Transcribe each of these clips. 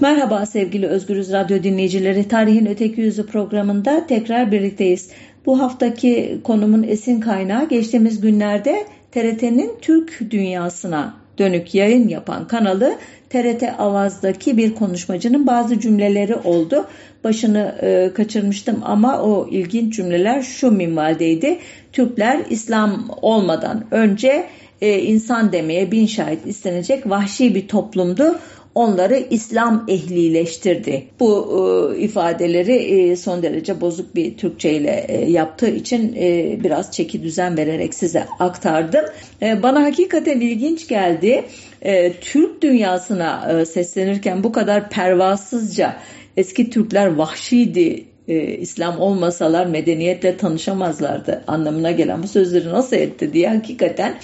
Merhaba sevgili Özgürüz Radyo dinleyicileri. Tarihin Öteki Yüzü programında tekrar birlikteyiz. Bu haftaki konumun esin kaynağı geçtiğimiz günlerde TRT'nin Türk dünyasına dönük yayın yapan kanalı TRT Avaz'daki bir konuşmacının bazı cümleleri oldu. Başını e, kaçırmıştım ama o ilginç cümleler şu minvaldeydi. Türkler İslam olmadan önce e, insan demeye bin şahit istenecek vahşi bir toplumdu onları İslam ehlileştirdi. Bu e, ifadeleri e, son derece bozuk bir Türkçe ile e, yaptığı için e, biraz çeki düzen vererek size aktardım. E, bana hakikaten ilginç geldi. E, Türk dünyasına e, seslenirken bu kadar pervasızca eski Türkler vahşiydi e, İslam olmasalar medeniyetle tanışamazlardı anlamına gelen bu sözleri nasıl etti diye hakikaten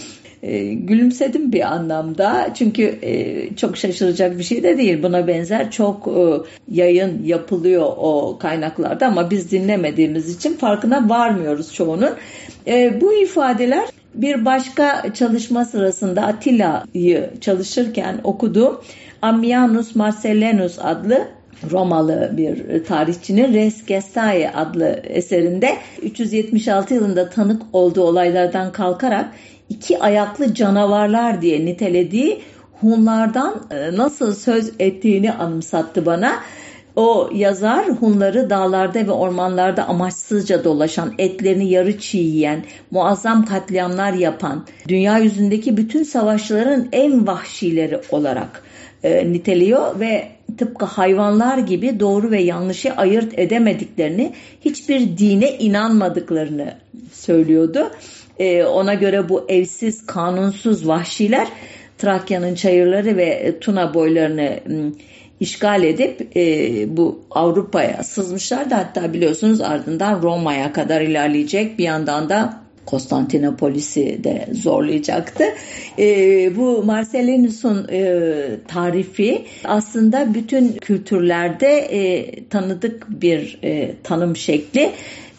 e, gülümsedim bir anlamda. Çünkü e, çok şaşıracak bir şey de değil. Buna benzer çok e, yayın yapılıyor o kaynaklarda ama biz dinlemediğimiz için farkına varmıyoruz çoğunun. E, bu ifadeler bir başka çalışma sırasında Atilla'yı çalışırken okuduğum Ammianus Marcellinus adlı Romalı bir tarihçinin Res Gestae adlı eserinde 376 yılında tanık olduğu olaylardan kalkarak iki ayaklı canavarlar diye nitelediği Hunlardan e, nasıl söz ettiğini anımsattı bana. O yazar Hunları dağlarda ve ormanlarda amaçsızca dolaşan, etlerini yarı çiğ yiyen, muazzam katliamlar yapan, dünya yüzündeki bütün savaşçıların en vahşileri olarak e, niteliyor ve tıpkı hayvanlar gibi doğru ve yanlışı ayırt edemediklerini, hiçbir dine inanmadıklarını söylüyordu. E, ona göre bu evsiz, kanunsuz vahşiler Trakya'nın çayırları ve Tuna boylarını işgal edip e, bu Avrupa'ya sızmışlardı. Hatta biliyorsunuz ardından Roma'ya kadar ilerleyecek. Bir yandan da Konstantinopolis'i de zorlayacaktı. E, bu Marcellinus'un e, tarifi aslında bütün kültürlerde e, tanıdık bir e, tanım şekli.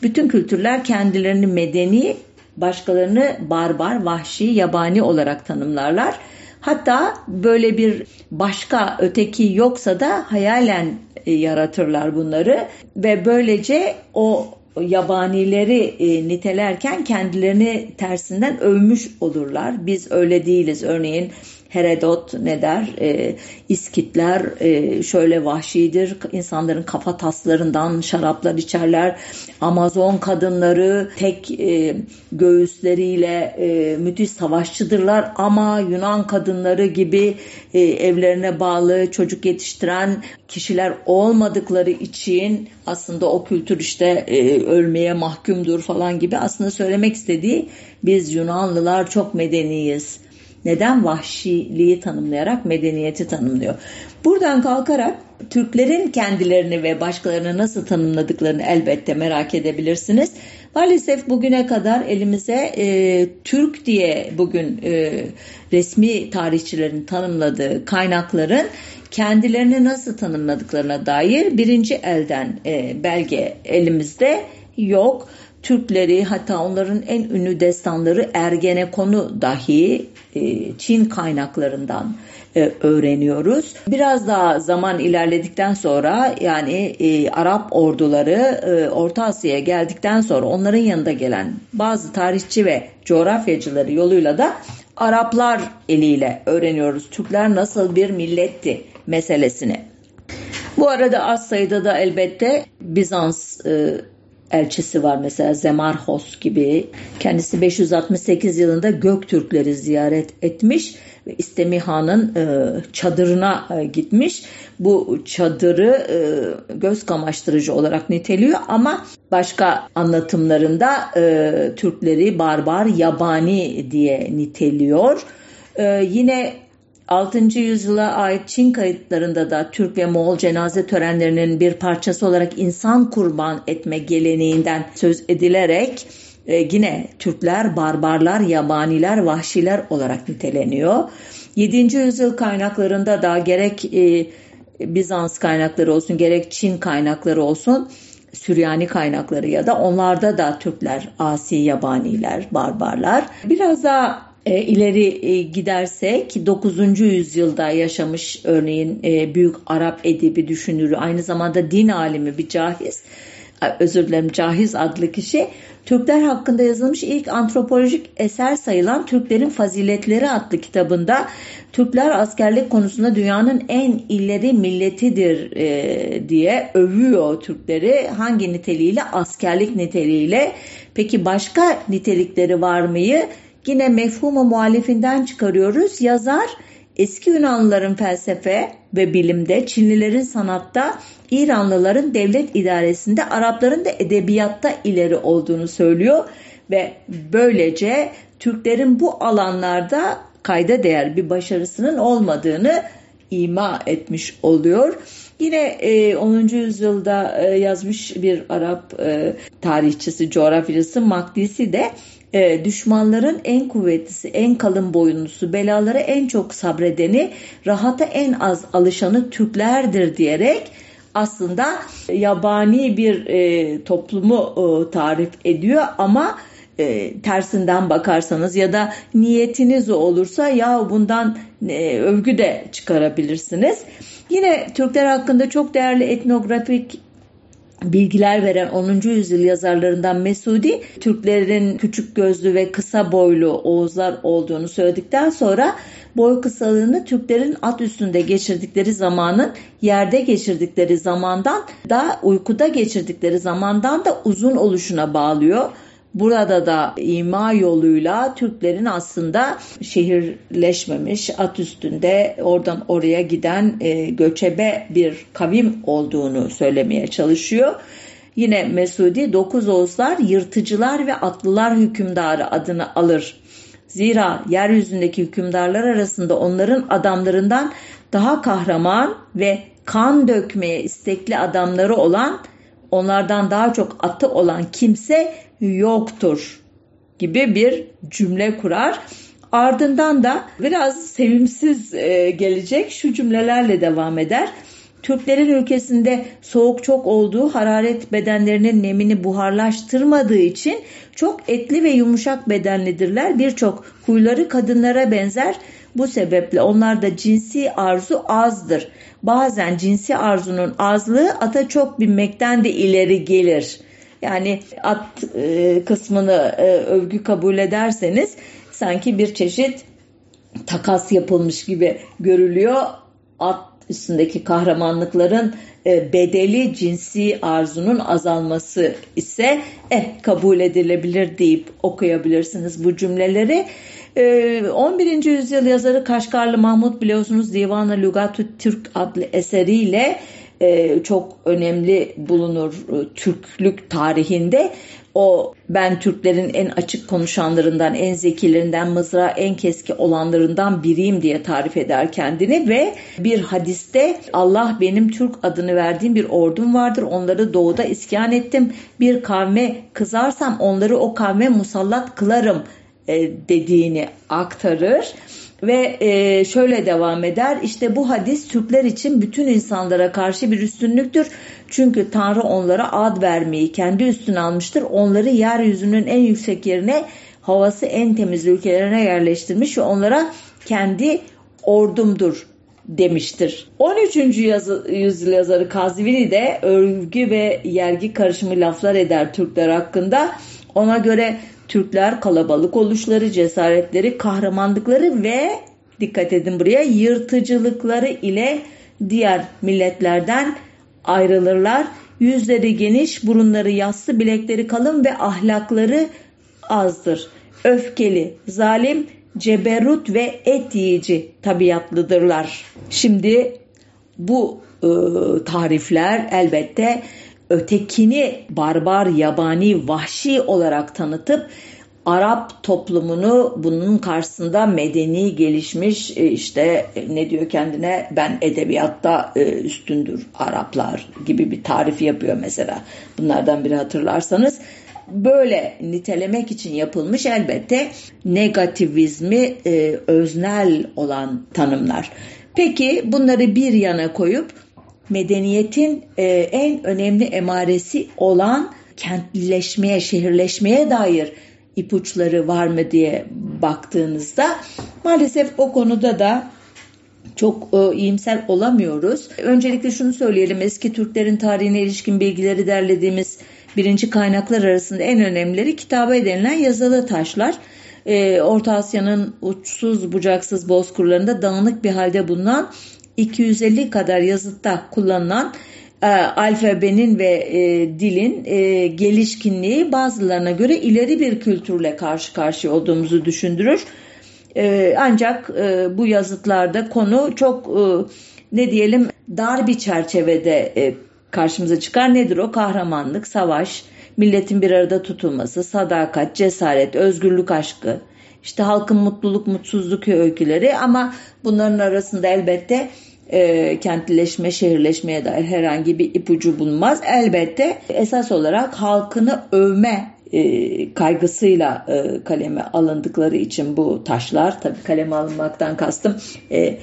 Bütün kültürler kendilerini medeni başkalarını barbar, vahşi, yabani olarak tanımlarlar. Hatta böyle bir başka öteki yoksa da hayalen e, yaratırlar bunları ve böylece o yabanileri e, nitelerken kendilerini tersinden övmüş olurlar. Biz öyle değiliz. Örneğin Herodot ne der? E, İskitler e, şöyle vahşidir. İnsanların kafa taslarından şaraplar içerler. Amazon kadınları tek e, göğüsleriyle e, müthiş savaşçıdırlar ama Yunan kadınları gibi e, evlerine bağlı çocuk yetiştiren kişiler olmadıkları için aslında o kültür işte e, ölmeye mahkumdur falan gibi aslında söylemek istediği biz Yunanlılar çok medeniyiz neden vahşiliği tanımlayarak medeniyeti tanımlıyor. Buradan kalkarak Türklerin kendilerini ve başkalarını nasıl tanımladıklarını elbette merak edebilirsiniz. Maalesef bugüne kadar elimize e, Türk diye bugün e, resmi tarihçilerin tanımladığı kaynakların kendilerini nasıl tanımladıklarına dair birinci elden e, belge elimizde yok. Türkleri hatta onların en ünlü destanları Ergenekon'u dahi e, Çin kaynaklarından e, öğreniyoruz. Biraz daha zaman ilerledikten sonra yani e, Arap orduları Orta Asya'ya geldikten sonra onların yanında gelen bazı tarihçi ve coğrafyacıları yoluyla da Araplar eliyle öğreniyoruz. Türkler nasıl bir milletti meselesini. Bu arada az sayıda da elbette Bizans elçisi var mesela Zemarhos gibi. Kendisi 568 yılında Göktürkleri ziyaret etmiş ve İstemi Han'ın e, çadırına e, gitmiş. Bu çadırı e, göz kamaştırıcı olarak niteliyor ama başka anlatımlarında e, Türkleri barbar, yabani diye niteliyor. E, yine 6. yüzyıla ait Çin kayıtlarında da Türk ve Moğol cenaze törenlerinin bir parçası olarak insan kurban etme geleneğinden söz edilerek e, yine Türkler barbarlar, yabaniler, vahşiler olarak niteleniyor. 7. yüzyıl kaynaklarında da gerek e, Bizans kaynakları olsun gerek Çin kaynakları olsun Süryani kaynakları ya da onlarda da Türkler asi yabaniler, barbarlar. Biraz daha e, ileri e, gidersek 9. yüzyılda yaşamış örneğin e, büyük Arap edebi düşünürü aynı zamanda din alimi bir cahiz özür dilerim Cahiz adlı kişi Türkler hakkında yazılmış ilk antropolojik eser sayılan Türklerin Faziletleri adlı kitabında Türkler askerlik konusunda dünyanın en ileri milletidir e, diye övüyor Türkleri. Hangi niteliğiyle? Askerlik niteliğiyle. Peki başka nitelikleri var mıyı? Yine mefhumu muhalifinden çıkarıyoruz. Yazar eski Yunanlıların felsefe ve bilimde, Çinlilerin sanatta, İranlıların devlet idaresinde, Arapların da edebiyatta ileri olduğunu söylüyor ve böylece Türklerin bu alanlarda kayda değer bir başarısının olmadığını ima etmiş oluyor. Yine 10. E, yüzyılda e, yazmış bir Arap e, tarihçisi, coğrafyacısı Makdisi de düşmanların en kuvvetlisi, en kalın boyunlusu, belaları en çok sabredeni, rahata en az alışanı Türklerdir diyerek aslında yabani bir toplumu tarif ediyor ama e, tersinden bakarsanız ya da niyetiniz olursa ya bundan e, övgü de çıkarabilirsiniz. Yine Türkler hakkında çok değerli etnografik bilgiler veren 10. yüzyıl yazarlarından Mesudi, Türklerin küçük gözlü ve kısa boylu Oğuzlar olduğunu söyledikten sonra boy kısalığını Türklerin at üstünde geçirdikleri zamanın yerde geçirdikleri zamandan da uykuda geçirdikleri zamandan da uzun oluşuna bağlıyor. Burada da ima yoluyla Türklerin aslında şehirleşmemiş, at üstünde oradan oraya giden e, göçebe bir kavim olduğunu söylemeye çalışıyor. Yine Mesudi dokuz Oğuzlar yırtıcılar ve atlılar hükümdarı adını alır. Zira yeryüzündeki hükümdarlar arasında onların adamlarından daha kahraman ve kan dökmeye istekli adamları olan, onlardan daha çok atı olan kimse yoktur gibi bir cümle kurar. Ardından da biraz sevimsiz e, gelecek şu cümlelerle devam eder. Türklerin ülkesinde soğuk çok olduğu hararet bedenlerinin nemini buharlaştırmadığı için çok etli ve yumuşak bedenlidirler. Birçok huyları kadınlara benzer. Bu sebeple onlarda cinsi arzu azdır. Bazen cinsi arzunun azlığı ata çok binmekten de ileri gelir. Yani at e, kısmını e, övgü kabul ederseniz sanki bir çeşit takas yapılmış gibi görülüyor. At üstündeki kahramanlıkların e, bedeli cinsi arzunun azalması ise eh kabul edilebilir deyip okuyabilirsiniz bu cümleleri. 11. E, yüzyıl yazarı Kaşgarlı Mahmut biliyorsunuz Divan-ı Lugatü Türk adlı eseriyle e, çok önemli bulunur e, Türklük tarihinde. O ben Türklerin en açık konuşanlarından, en zekilerinden, mızrağı en keski olanlarından biriyim diye tarif eder kendini ve bir hadiste Allah benim Türk adını verdiğim bir ordum vardır. Onları doğuda iskan ettim. Bir kavme kızarsam onları o kavme musallat kılarım e, dediğini aktarır ve e, şöyle devam eder. İşte bu hadis Türkler için bütün insanlara karşı bir üstünlüktür. Çünkü Tanrı onlara ad vermeyi kendi üstüne almıştır. Onları yeryüzünün en yüksek yerine, havası en temiz ülkelerine yerleştirmiş ve onlara kendi ordumdur demiştir. 13. Yazı, yüzyıl yazarı Kazvini de örgü ve yergi karışımı laflar eder Türkler hakkında. Ona göre Türkler kalabalık oluşları, cesaretleri, kahramanlıkları ve dikkat edin buraya yırtıcılıkları ile diğer milletlerden ayrılırlar. Yüzleri geniş, burunları yassı, bilekleri kalın ve ahlakları azdır. Öfkeli, zalim, ceberut ve et yiyici tabiatlıdırlar. Şimdi bu e, tarifler elbette ötekini barbar, yabani, vahşi olarak tanıtıp Arap toplumunu bunun karşısında medeni, gelişmiş e, işte e, ne diyor kendine ben edebiyatta e, üstündür Araplar gibi bir tarif yapıyor mesela. Bunlardan biri hatırlarsanız böyle nitelemek için yapılmış elbette negativizmi öznel olan tanımlar. Peki bunları bir yana koyup medeniyetin e, en önemli emaresi olan kentlileşmeye, şehirleşmeye dair ipuçları var mı diye baktığınızda maalesef o konuda da çok e, iyimser olamıyoruz. Öncelikle şunu söyleyelim eski Türklerin tarihine ilişkin bilgileri derlediğimiz birinci kaynaklar arasında en önemlileri kitabe denilen yazılı taşlar. E, Orta Asya'nın uçsuz bucaksız bozkırlarında dağınık bir halde bulunan 250 kadar yazıtta kullanılan e, alfabenin ve e, dilin e, gelişkinliği bazılarına göre ileri bir kültürle karşı karşıya olduğumuzu düşündürür. E, ancak e, bu yazıtlarda konu çok e, ne diyelim dar bir çerçevede e, karşımıza çıkar. Nedir o? Kahramanlık, savaş, milletin bir arada tutulması, sadakat, cesaret, özgürlük aşkı, işte halkın mutluluk, mutsuzluk öyküleri ama bunların arasında elbette e, kentleşme, şehirleşmeye dair herhangi bir ipucu bulunmaz. Elbette esas olarak halkını övme e, kaygısıyla e, kaleme alındıkları için bu taşlar tabii kaleme alınmaktan kastım e,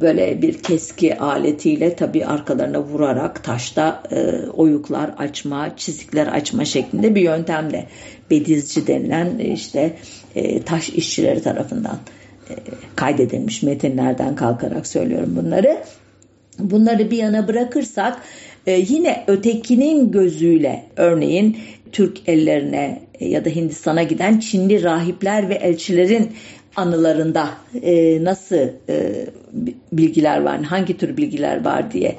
böyle bir keski aletiyle tabii arkalarına vurarak taşta e, oyuklar açma, çizikler açma şeklinde bir yöntemle bedizci denilen e, işte e, taş işçileri tarafından kaydedilmiş metinlerden kalkarak söylüyorum bunları. Bunları bir yana bırakırsak e, yine ötekinin gözüyle örneğin Türk ellerine e, ya da Hindistan'a giden Çinli rahipler ve elçilerin anılarında e, nasıl bilgiler var, hangi tür bilgiler var diye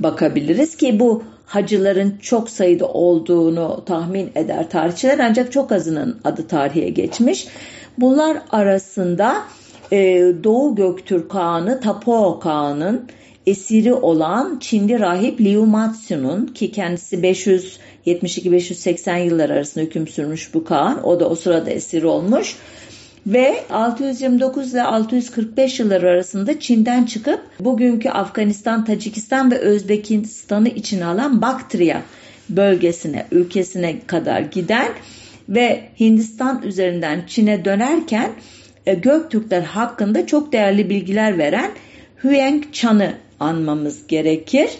bakabiliriz ki bu hacıların çok sayıda olduğunu tahmin eder tarihçiler ancak çok azının adı tarihe geçmiş. Bunlar arasında e, Doğu Göktürk Kağan'ı Tapo Kağan'ın esiri olan Çinli rahip Liu Matsu'nun ki kendisi 572-580 yıllar arasında hüküm sürmüş bu Kağan. O da o sırada esir olmuş. Ve 629 ile 645 yılları arasında Çin'den çıkıp bugünkü Afganistan, Tacikistan ve Özbekistan'ı içine alan Baktriya bölgesine, ülkesine kadar giden ve Hindistan üzerinden Çin'e dönerken e, Göktürkler hakkında çok değerli bilgiler veren Huang Chan'ı anmamız gerekir.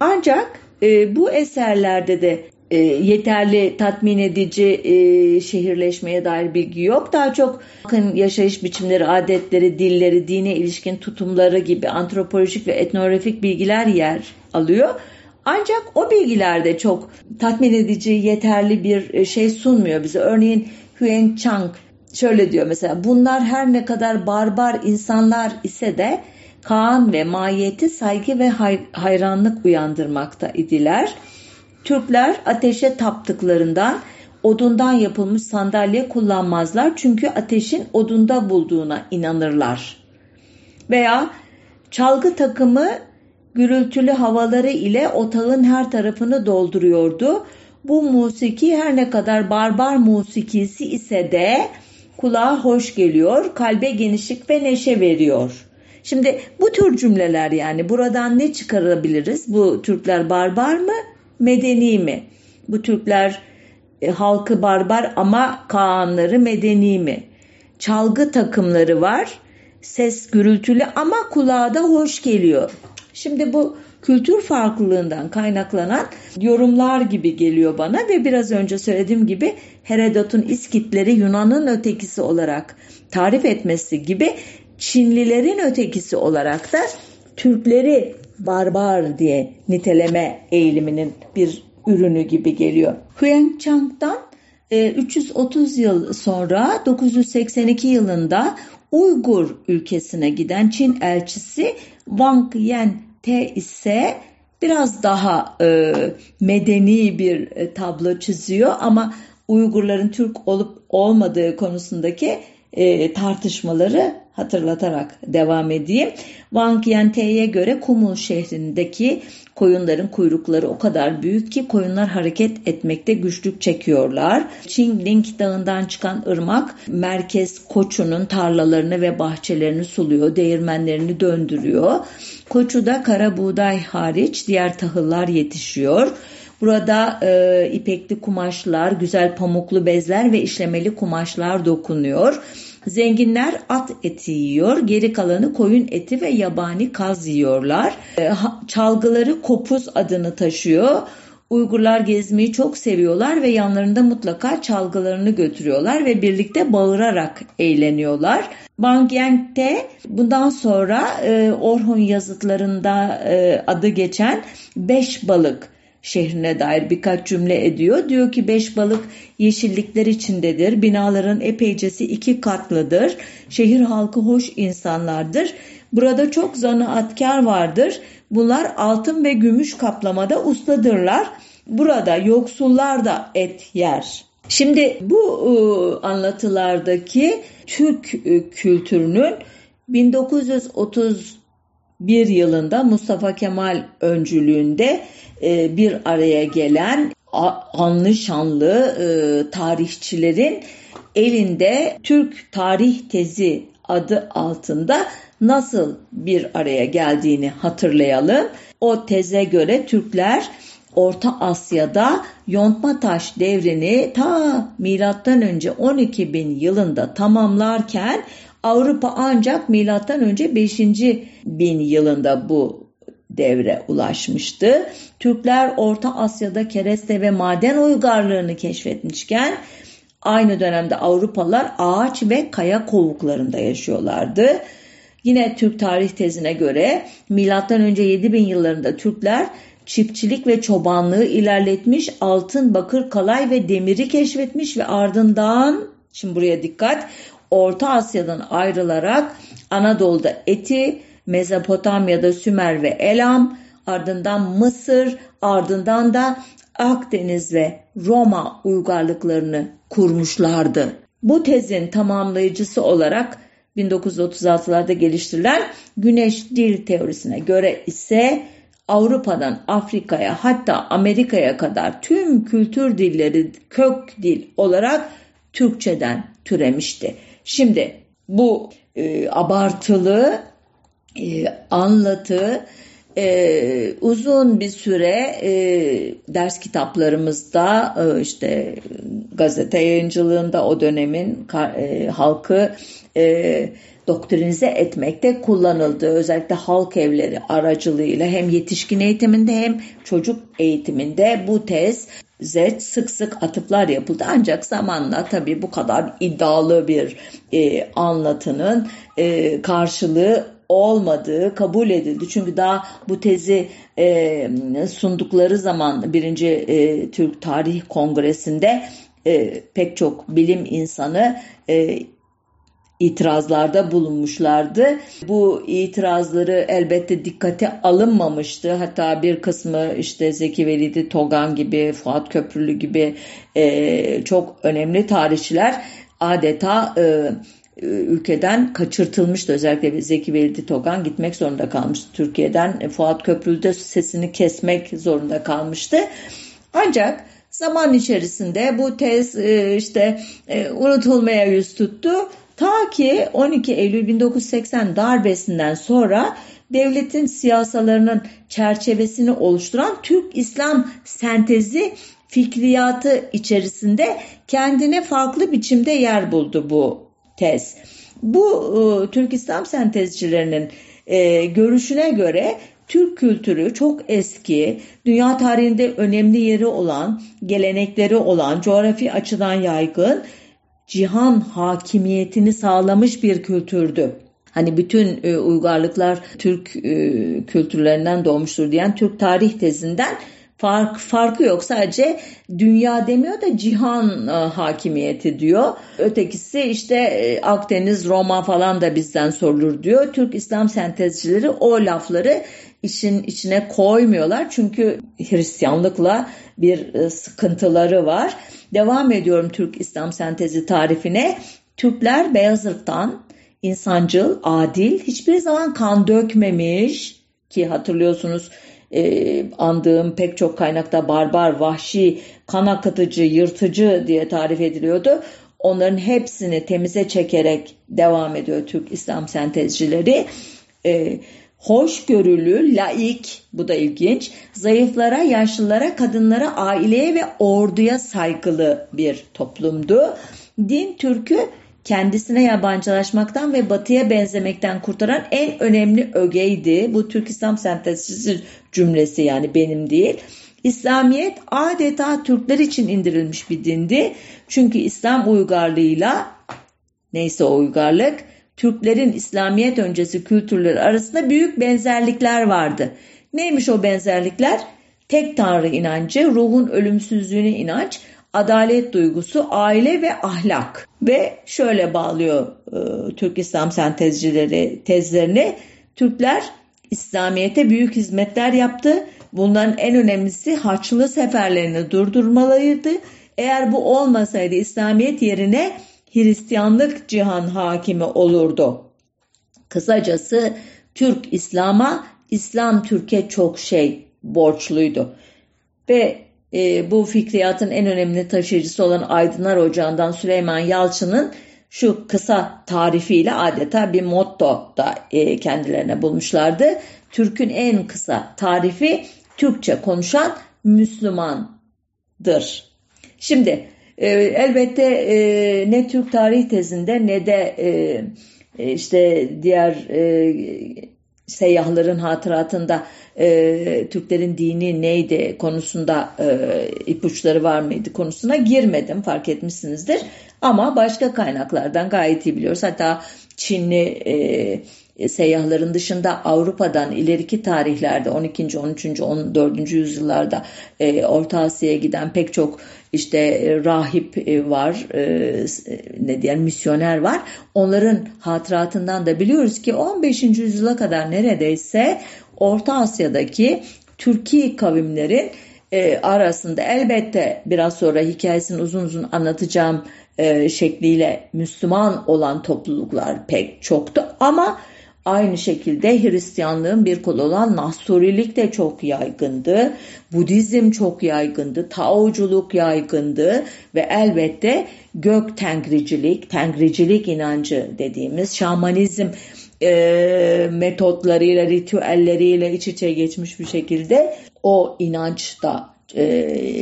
Ancak e, bu eserlerde de e, yeterli tatmin edici e, şehirleşmeye dair bilgi yok. Daha çok bakın yaşayış biçimleri, adetleri, dilleri, dine ilişkin tutumları gibi antropolojik ve etnografik bilgiler yer alıyor. Ancak o bilgilerde çok tatmin edici, yeterli bir e, şey sunmuyor bize. Örneğin Huang Chang şöyle diyor mesela bunlar her ne kadar barbar insanlar ise de Kaan ve mahiyeti saygı ve hayranlık uyandırmakta idiler. Türkler ateşe taptıklarından odundan yapılmış sandalye kullanmazlar çünkü ateşin odunda bulduğuna inanırlar. Veya çalgı takımı gürültülü havaları ile otağın her tarafını dolduruyordu. Bu musiki her ne kadar barbar musikisi ise de kulağa hoş geliyor, kalbe genişlik ve neşe veriyor. Şimdi bu tür cümleler yani buradan ne çıkarabiliriz? Bu Türkler barbar mı, medeni mi? Bu Türkler e, halkı barbar ama Kaanları medeni mi? Çalgı takımları var, ses gürültülü ama kulağa da hoş geliyor. Şimdi bu kültür farklılığından kaynaklanan yorumlar gibi geliyor bana ve biraz önce söylediğim gibi Herodot'un İskitleri Yunan'ın ötekisi olarak tarif etmesi gibi Çinlilerin ötekisi olarak da Türkleri barbar diye niteleme eğiliminin bir ürünü gibi geliyor. Huang Chang'dan 330 e, yıl sonra 982 yılında Uygur ülkesine giden Çin elçisi Wang Yente ise biraz daha e, medeni bir e, tablo çiziyor ama Uygurların Türk olup olmadığı konusundaki e, tartışmaları hatırlatarak devam edeyim. Wang Yante'ye göre Kumul şehrindeki koyunların kuyrukları o kadar büyük ki koyunlar hareket etmekte güçlük çekiyorlar. Qingling dağından çıkan ırmak merkez koçunun tarlalarını ve bahçelerini suluyor, değirmenlerini döndürüyor. Koçuda kara buğday hariç diğer tahıllar yetişiyor. Burada e, ipekli kumaşlar, güzel pamuklu bezler ve işlemeli kumaşlar dokunuyor. Zenginler at eti yiyor, geri kalanı koyun eti ve yabani kaz yiyorlar. E, çalgıları kopuz adını taşıyor. Uygurlar gezmeyi çok seviyorlar ve yanlarında mutlaka çalgılarını götürüyorlar ve birlikte bağırarak eğleniyorlar. Bangyang'de bundan sonra e, Orhun yazıtlarında e, adı geçen Beş Balık şehrine dair birkaç cümle ediyor. Diyor ki beş balık yeşillikler içindedir. Binaların epeycesi iki katlıdır. Şehir halkı hoş insanlardır. Burada çok zanaatkar vardır. Bunlar altın ve gümüş kaplamada ustadırlar. Burada yoksullar da et yer. Şimdi bu e, anlatılardaki Türk e, kültürünün 1931 yılında Mustafa Kemal öncülüğünde e, bir araya gelen anlı şanlı tarihçilerin elinde Türk tarih tezi adı altında nasıl bir araya geldiğini hatırlayalım. O teze göre Türkler Orta Asya'da yontma taş devrini ta milattan önce 12 bin yılında tamamlarken Avrupa ancak milattan önce 5. bin yılında bu devre ulaşmıştı. Türkler Orta Asya'da kereste ve maden uygarlığını keşfetmişken aynı dönemde Avrupalılar ağaç ve kaya kovuklarında yaşıyorlardı. Yine Türk tarih tezine göre milattan önce 7000 yıllarında Türkler çiftçilik ve çobanlığı ilerletmiş, altın, bakır, kalay ve demiri keşfetmiş ve ardından, şimdi buraya dikkat, Orta Asya'dan ayrılarak Anadolu'da Eti, Mezopotamya'da Sümer ve Elam, ardından Mısır, ardından da Akdeniz ve Roma uygarlıklarını kurmuşlardı. Bu tezin tamamlayıcısı olarak 1936'larda geliştirilen güneş dil teorisine göre ise Avrupa'dan Afrika'ya hatta Amerika'ya kadar tüm kültür dilleri kök dil olarak Türkçeden türemişti. Şimdi bu e, abartılı e, anlatı e, uzun bir süre e, ders kitaplarımızda e, işte gazete yayıncılığında o dönemin e, halkı e, doktrinize etmekte kullanıldı. Özellikle halk evleri aracılığıyla hem yetişkin eğitiminde hem çocuk eğitiminde bu tez Z sık sık atıflar yapıldı. Ancak zamanla tabii bu kadar iddialı bir e, anlatının e, karşılığı olmadığı kabul edildi. Çünkü daha bu tezi e, sundukları zaman birinci e, Türk Tarih Kongresi'nde e, pek çok bilim insanı e, itirazlarda bulunmuşlardı. Bu itirazları elbette dikkate alınmamıştı. Hatta bir kısmı işte Zeki Velidi Togan gibi, Fuat Köprülü gibi e, çok önemli tarihçiler adeta e, ülkeden kaçırtılmıştı. Özellikle Zeki Velidi Togan gitmek zorunda kalmıştı Türkiye'den. Fuat Köprülü de sesini kesmek zorunda kalmıştı. Ancak zaman içerisinde bu tez e, işte e, unutulmaya yüz tuttu Ta ki 12 Eylül 1980 darbesinden sonra devletin siyasalarının çerçevesini oluşturan Türk İslam sentezi fikriyatı içerisinde kendine farklı biçimde yer buldu bu tez. Bu e, Türk İslam sentezcilerinin e, görüşüne göre Türk kültürü çok eski, dünya tarihinde önemli yeri olan, gelenekleri olan, coğrafi açıdan yaygın cihan hakimiyetini sağlamış bir kültürdü. Hani bütün e, uygarlıklar Türk e, kültürlerinden doğmuştur diyen Türk tarih tezinden fark farkı yok. Sadece dünya demiyor da cihan e, hakimiyeti diyor. Ötekisi işte e, Akdeniz, Roma falan da bizden sorulur diyor. Türk İslam sentezcileri o lafları işin içine koymuyorlar. Çünkü Hristiyanlıkla bir e, sıkıntıları var. Devam ediyorum Türk İslam sentezi tarifine. Türkler beyaz ırktan, insancıl, adil, hiçbir zaman kan dökmemiş ki hatırlıyorsunuz e, andığım pek çok kaynakta barbar, vahşi, kan akıtıcı, yırtıcı diye tarif ediliyordu. Onların hepsini temize çekerek devam ediyor Türk İslam sentezcileri. E, hoşgörülü, laik, bu da ilginç, zayıflara, yaşlılara, kadınlara, aileye ve orduya saygılı bir toplumdu. Din Türk'ü kendisine yabancılaşmaktan ve batıya benzemekten kurtaran en önemli ögeydi. Bu Türk İslam sentezcisi cümlesi yani benim değil. İslamiyet adeta Türkler için indirilmiş bir dindi. Çünkü İslam uygarlığıyla neyse uygarlık Türklerin İslamiyet öncesi kültürleri arasında büyük benzerlikler vardı. Neymiş o benzerlikler? Tek tanrı inancı, ruhun ölümsüzlüğüne inanç, adalet duygusu, aile ve ahlak. Ve şöyle bağlıyor e, Türk İslam sentezcileri tezlerini. Türkler İslamiyet'e büyük hizmetler yaptı. Bunların en önemlisi Haçlı seferlerini durdurmalıydı. Eğer bu olmasaydı İslamiyet yerine Hristiyanlık cihan hakimi olurdu. Kısacası Türk İslam'a, İslam Türkiye çok şey borçluydu. Ve e, bu fikriyatın en önemli taşıyıcısı olan Aydınlar Ocağı'ndan Süleyman Yalçın'ın şu kısa tarifiyle adeta bir motto da e, kendilerine bulmuşlardı. Türk'ün en kısa tarifi Türkçe konuşan Müslümandır. Şimdi e, elbette e, ne Türk tarih tezinde ne de e, e işte diğer e, seyyahların hatıratında Türklerin dini neydi konusunda ipuçları var mıydı konusuna girmedim fark etmişsinizdir. Ama başka kaynaklardan gayet iyi biliyoruz. Hatta Çinli e, seyyahların dışında Avrupa'dan ileriki tarihlerde 12. 13. 14. yüzyıllarda Orta Asya'ya giden pek çok işte e, rahip e, var, e, ne diyelim misyoner var. Onların hatıratından da biliyoruz ki 15. yüzyıla kadar neredeyse Orta Asya'daki Türkiye kavimlerin arasında elbette biraz sonra hikayesini uzun uzun anlatacağım şekliyle Müslüman olan topluluklar pek çoktu ama Aynı şekilde Hristiyanlığın bir kolu olan Nasturilik de çok yaygındı. Budizm çok yaygındı. Taoculuk yaygındı. Ve elbette gök tengricilik, tengricilik inancı dediğimiz şamanizm e, metotlarıyla, ritüelleriyle iç içe geçmiş bir şekilde o inanç da e,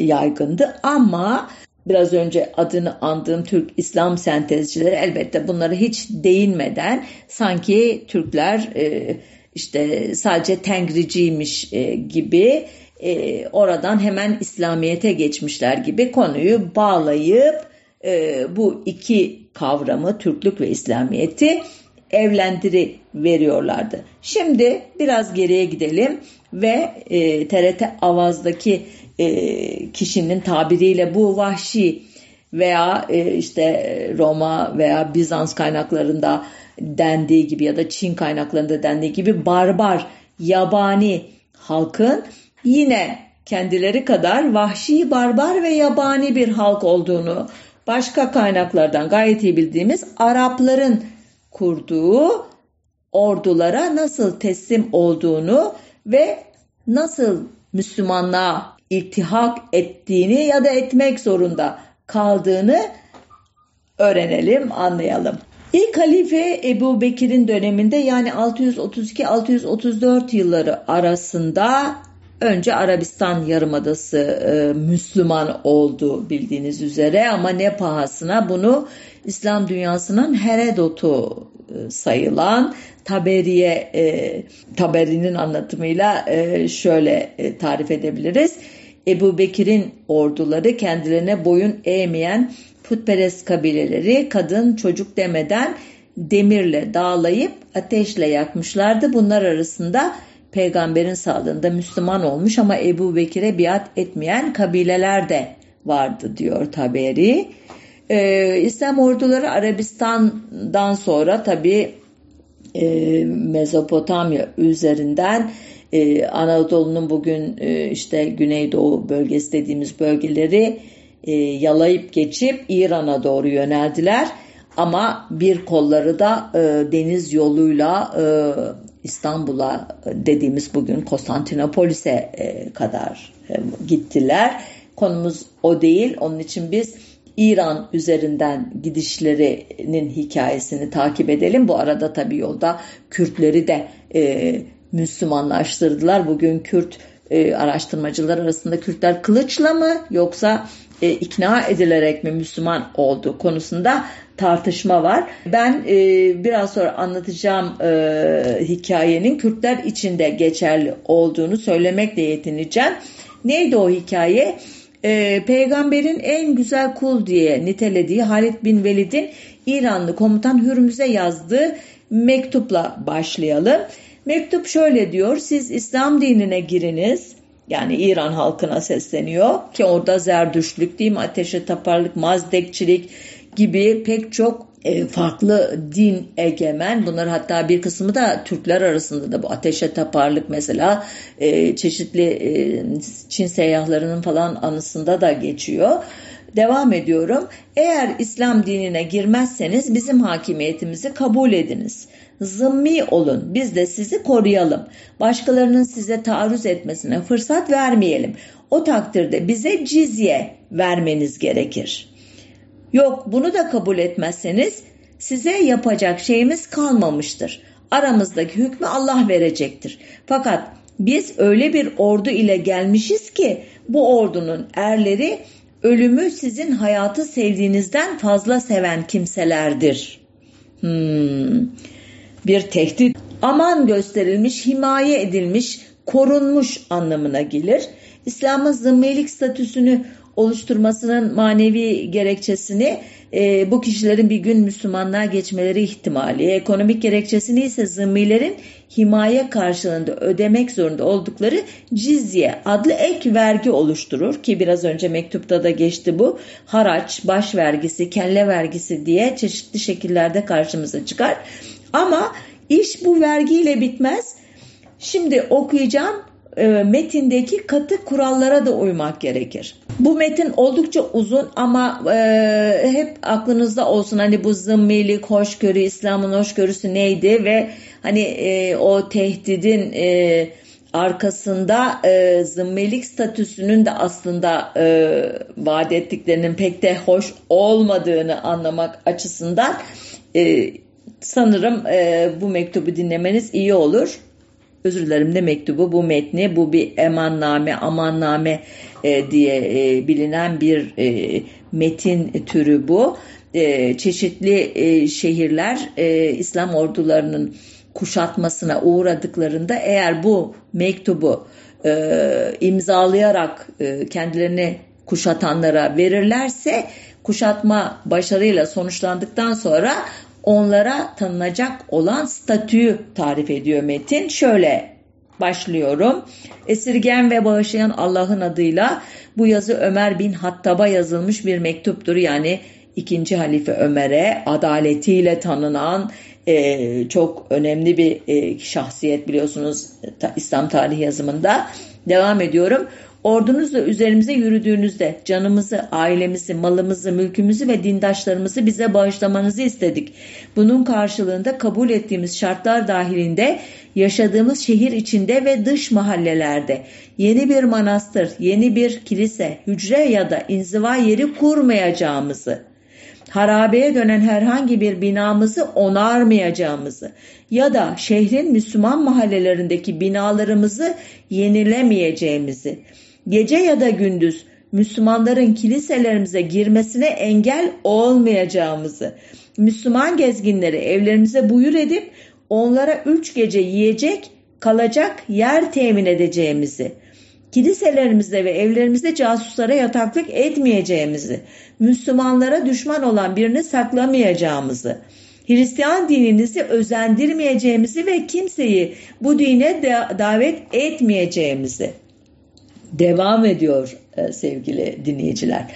yaygındı. Ama biraz önce adını andığım Türk İslam sentezcileri elbette bunları hiç değinmeden sanki Türkler e, işte sadece tengriciymiş e, gibi e, oradan hemen İslamiyet'e geçmişler gibi konuyu bağlayıp e, bu iki kavramı Türklük ve İslamiyet'i evlendiri veriyorlardı. Şimdi biraz geriye gidelim ve e, TRT Avaz'daki e, kişinin tabiriyle bu vahşi veya e, işte Roma veya Bizans kaynaklarında dendiği gibi ya da Çin kaynaklarında dendiği gibi barbar, yabani halkın yine kendileri kadar vahşi, barbar ve yabani bir halk olduğunu başka kaynaklardan gayet iyi bildiğimiz Arapların kurduğu ordulara nasıl teslim olduğunu ve nasıl Müslümanlığa iltihak ettiğini ya da etmek zorunda kaldığını öğrenelim, anlayalım. İlk halife Ebu Bekir'in döneminde yani 632-634 yılları arasında önce Arabistan Yarımadası e, Müslüman oldu bildiğiniz üzere ama ne pahasına bunu İslam dünyasının Herodot'u e, sayılan Taberiye e, Taberi'nin anlatımıyla e, şöyle e, tarif edebiliriz. Ebu Bekir'in orduları kendilerine boyun eğmeyen putperest kabileleri kadın çocuk demeden demirle dağlayıp ateşle yakmışlardı. Bunlar arasında peygamberin sağlığında Müslüman olmuş ama Ebu Bekir'e biat etmeyen kabileler de vardı diyor Taberi. Ee, İslam orduları Arabistan'dan sonra tabi e, Mezopotamya üzerinden e, Anadolu'nun bugün e, işte Güneydoğu bölgesi dediğimiz bölgeleri e, yalayıp geçip İran'a doğru yöneldiler. Ama bir kolları da e, deniz yoluyla e, İstanbul'a dediğimiz bugün Konstantinopolis'e e, kadar e, gittiler. Konumuz o değil. Onun için biz İran üzerinden gidişlerinin hikayesini takip edelim. Bu arada tabii yolda Kürtleri de e, Müslümanlaştırdılar. Bugün Kürt e, araştırmacılar arasında Kürtler kılıçla mı yoksa e, ikna edilerek mi Müslüman oldu konusunda tartışma var. Ben e, biraz sonra anlatacağım e, hikayenin Kürtler içinde geçerli olduğunu söylemekle yetineceğim. Neydi o hikaye? Ee, peygamberin en güzel kul diye nitelediği Halid bin Velid'in İranlı komutan Hürmüz'e yazdığı mektupla başlayalım. Mektup şöyle diyor, siz İslam dinine giriniz, yani İran halkına sesleniyor ki orada zerdüşlük değil mi ateşe taparlık, mazdekçilik gibi pek çok e, farklı din egemen. Bunlar hatta bir kısmı da Türkler arasında da bu ateşe taparlık mesela e, çeşitli e, Çin seyyahlarının falan anısında da geçiyor. Devam ediyorum. Eğer İslam dinine girmezseniz bizim hakimiyetimizi kabul ediniz. Zımmi olun. Biz de sizi koruyalım. Başkalarının size taarruz etmesine fırsat vermeyelim. O takdirde bize cizye vermeniz gerekir. Yok bunu da kabul etmezseniz size yapacak şeyimiz kalmamıştır. Aramızdaki hükmü Allah verecektir. Fakat biz öyle bir ordu ile gelmişiz ki bu ordunun erleri ölümü sizin hayatı sevdiğinizden fazla seven kimselerdir. Hmm, bir tehdit aman gösterilmiş, himaye edilmiş, korunmuş anlamına gelir. İslam'ın zımmelik statüsünü oluşturmasının manevi gerekçesini e, bu kişilerin bir gün Müslümanlığa geçmeleri ihtimali, ekonomik gerekçesini ise zımmilerin himaye karşılığında ödemek zorunda oldukları cizye adlı ek vergi oluşturur ki biraz önce mektupta da geçti bu. Haraç, baş vergisi, kelle vergisi diye çeşitli şekillerde karşımıza çıkar. Ama iş bu vergiyle bitmez. Şimdi okuyacağım metindeki katı kurallara da uymak gerekir. Bu metin oldukça uzun ama e, hep aklınızda olsun hani bu zımmilik, hoşgörü, İslam'ın hoşgörüsü neydi ve hani e, o tehdidin e, arkasında e, zımmelik statüsünün de aslında e, vaat ettiklerinin pek de hoş olmadığını anlamak açısından e, sanırım e, bu mektubu dinlemeniz iyi olur özür dilerim ne mektubu? Bu metni bu bir emanname amanname e, diye e, bilinen bir e, metin türü bu. E, çeşitli e, şehirler e, İslam ordularının kuşatmasına uğradıklarında eğer bu mektubu e, imzalayarak e, kendilerini kuşatanlara verirlerse kuşatma başarıyla sonuçlandıktan sonra onlara tanınacak olan statüyü tarif ediyor metin. Şöyle başlıyorum. Esirgen ve bağışlayan Allah'ın adıyla bu yazı Ömer bin Hattab'a yazılmış bir mektuptur. Yani ikinci halife Ömer'e adaletiyle tanınan e, çok önemli bir e, şahsiyet biliyorsunuz ta, İslam tarihi yazımında. Devam ediyorum. Ordunuzla üzerimize yürüdüğünüzde canımızı, ailemizi, malımızı, mülkümüzü ve dindaşlarımızı bize bağışlamanızı istedik. Bunun karşılığında kabul ettiğimiz şartlar dahilinde yaşadığımız şehir içinde ve dış mahallelerde yeni bir manastır, yeni bir kilise, hücre ya da inziva yeri kurmayacağımızı, harabeye dönen herhangi bir binamızı onarmayacağımızı ya da şehrin Müslüman mahallelerindeki binalarımızı yenilemeyeceğimizi, gece ya da gündüz Müslümanların kiliselerimize girmesine engel olmayacağımızı, Müslüman gezginleri evlerimize buyur edip onlara üç gece yiyecek, kalacak yer temin edeceğimizi, kiliselerimizde ve evlerimizde casuslara yataklık etmeyeceğimizi, Müslümanlara düşman olan birini saklamayacağımızı, Hristiyan dininizi özendirmeyeceğimizi ve kimseyi bu dine davet etmeyeceğimizi devam ediyor e, sevgili dinleyiciler.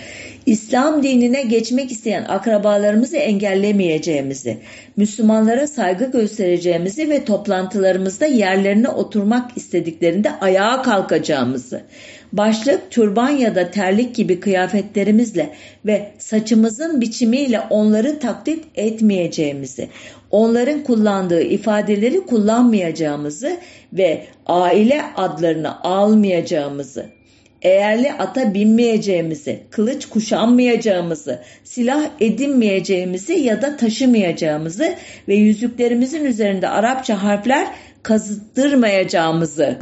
İslam dinine geçmek isteyen akrabalarımızı engellemeyeceğimizi, Müslümanlara saygı göstereceğimizi ve toplantılarımızda yerlerine oturmak istediklerinde ayağa kalkacağımızı, başlık, türban ya da terlik gibi kıyafetlerimizle ve saçımızın biçimiyle onları taklit etmeyeceğimizi, onların kullandığı ifadeleri kullanmayacağımızı ve aile adlarını almayacağımızı, eğerli ata binmeyeceğimizi, kılıç kuşanmayacağımızı, silah edinmeyeceğimizi ya da taşımayacağımızı ve yüzüklerimizin üzerinde Arapça harfler kazıttırmayacağımızı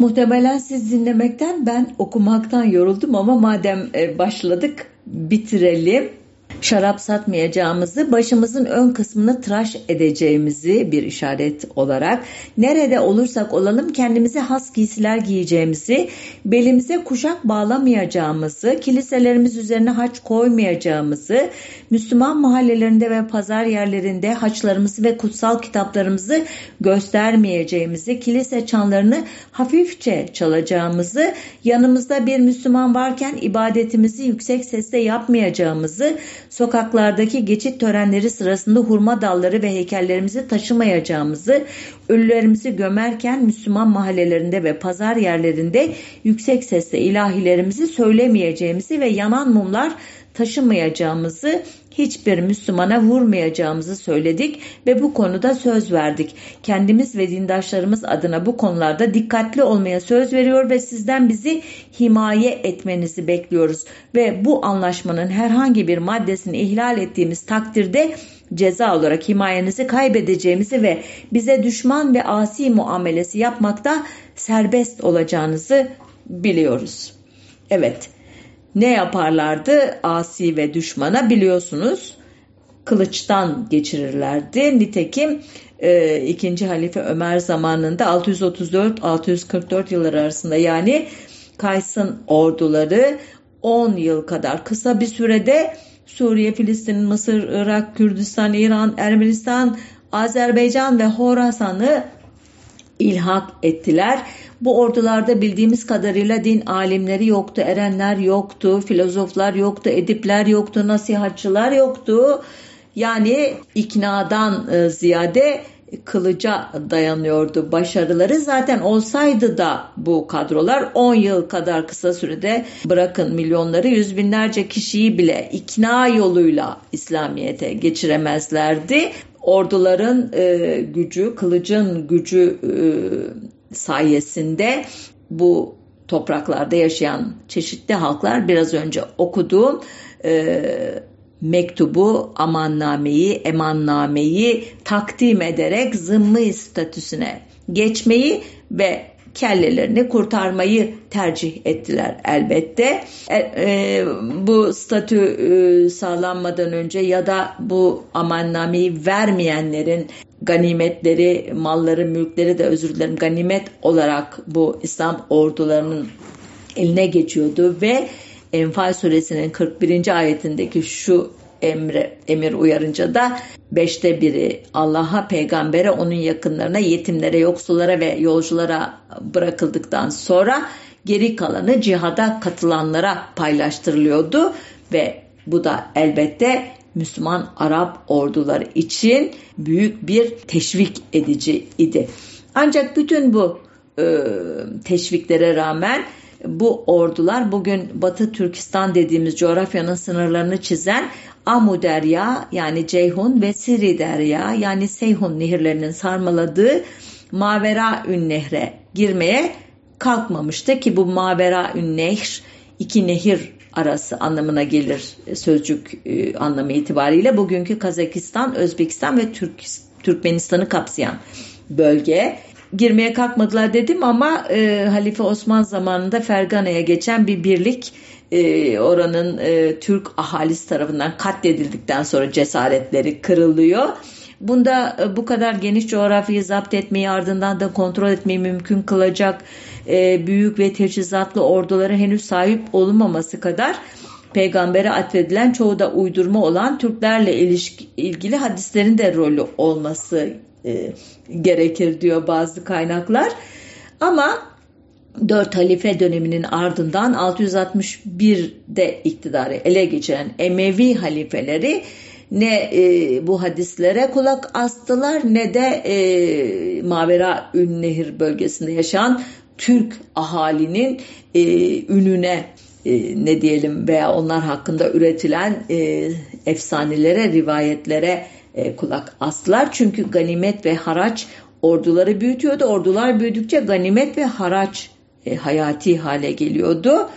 Muhtemelen siz dinlemekten ben okumaktan yoruldum ama madem e, başladık bitirelim. Şarap satmayacağımızı, başımızın ön kısmını tıraş edeceğimizi bir işaret olarak, nerede olursak olalım kendimize has giysiler giyeceğimizi, belimize kuşak bağlamayacağımızı, kiliselerimiz üzerine haç koymayacağımızı, Müslüman mahallelerinde ve pazar yerlerinde haçlarımızı ve kutsal kitaplarımızı göstermeyeceğimizi, kilise çanlarını hafifçe çalacağımızı, yanımızda bir Müslüman varken ibadetimizi yüksek sesle yapmayacağımızı, sokaklardaki geçit törenleri sırasında hurma dalları ve heykellerimizi taşımayacağımızı, ölülerimizi gömerken Müslüman mahallelerinde ve pazar yerlerinde yüksek sesle ilahilerimizi söylemeyeceğimizi ve yanan mumlar taşımayacağımızı, hiçbir Müslümana vurmayacağımızı söyledik ve bu konuda söz verdik. Kendimiz ve dindaşlarımız adına bu konularda dikkatli olmaya söz veriyor ve sizden bizi himaye etmenizi bekliyoruz. Ve bu anlaşmanın herhangi bir maddesini ihlal ettiğimiz takdirde ceza olarak himayenizi kaybedeceğimizi ve bize düşman ve asi muamelesi yapmakta serbest olacağınızı biliyoruz. Evet ne yaparlardı asi ve düşmana biliyorsunuz kılıçtan geçirirlerdi. Nitekim e, 2. Halife Ömer zamanında 634-644 yılları arasında yani Kays'ın orduları 10 yıl kadar kısa bir sürede Suriye, Filistin, Mısır, Irak, Kürdistan, İran, Ermenistan, Azerbaycan ve Horasan'ı ilhak ettiler. Bu ordularda bildiğimiz kadarıyla din alimleri yoktu, erenler yoktu, filozoflar yoktu, edipler yoktu, nasihatçılar yoktu. Yani iknadan e, ziyade kılıca dayanıyordu başarıları. Zaten olsaydı da bu kadrolar 10 yıl kadar kısa sürede bırakın milyonları yüz binlerce kişiyi bile ikna yoluyla İslamiyet'e geçiremezlerdi. Orduların e, gücü, kılıcın gücü e, sayesinde bu topraklarda yaşayan çeşitli halklar biraz önce okuduğum e, mektubu, amannameyi, emannameyi takdim ederek zımmi statüsüne geçmeyi ve kellelerini kurtarmayı tercih ettiler elbette. E, e, bu statü e, sağlanmadan önce ya da bu amannameyi vermeyenlerin ganimetleri, malları, mülkleri de özür dilerim ganimet olarak bu İslam ordularının eline geçiyordu ve Enfal suresinin 41. ayetindeki şu emre, emir uyarınca da beşte biri Allah'a, peygambere, onun yakınlarına, yetimlere, yoksullara ve yolculara bırakıldıktan sonra geri kalanı cihada katılanlara paylaştırılıyordu ve bu da elbette Müslüman Arap orduları için büyük bir teşvik edici idi. Ancak bütün bu e, teşviklere rağmen bu ordular bugün Batı Türkistan dediğimiz coğrafyanın sınırlarını çizen Amu Derya yani Ceyhun ve Siri Derya yani Seyhun nehirlerinin sarmaladığı Mavera Ün Nehre girmeye kalkmamıştı ki bu Mavera Ün Nehr iki nehir arası anlamına gelir sözcük e, anlamı itibariyle bugünkü Kazakistan, Özbekistan ve Türk, Türkmenistan'ı kapsayan bölge girmeye kalkmadılar dedim ama e, Halife Osman zamanında Fergana'ya geçen bir birlik e, oranın e, Türk ahalisi tarafından katledildikten sonra cesaretleri kırılıyor. Bunda e, bu kadar geniş coğrafyayı zapt etmeyi ardından da kontrol etmeyi mümkün kılacak e, büyük ve teçhizatlı ordulara henüz sahip olunmaması kadar peygambere atfedilen çoğu da uydurma olan Türklerle ilişki, ilgili hadislerin de rolü olması e, gerekir diyor bazı kaynaklar. Ama dört halife döneminin ardından 661'de iktidarı ele geçiren Emevi halifeleri ne e, bu hadislere kulak astılar ne de e, Mavera Ünnehir bölgesinde yaşayan Türk ahalinin e, ününe e, ne diyelim veya onlar hakkında üretilen e, efsanelere, rivayetlere e, kulak astılar. Çünkü ganimet ve haraç orduları büyütüyordu. Ordular büyüdükçe ganimet ve haraç e, hayati hale geliyordu.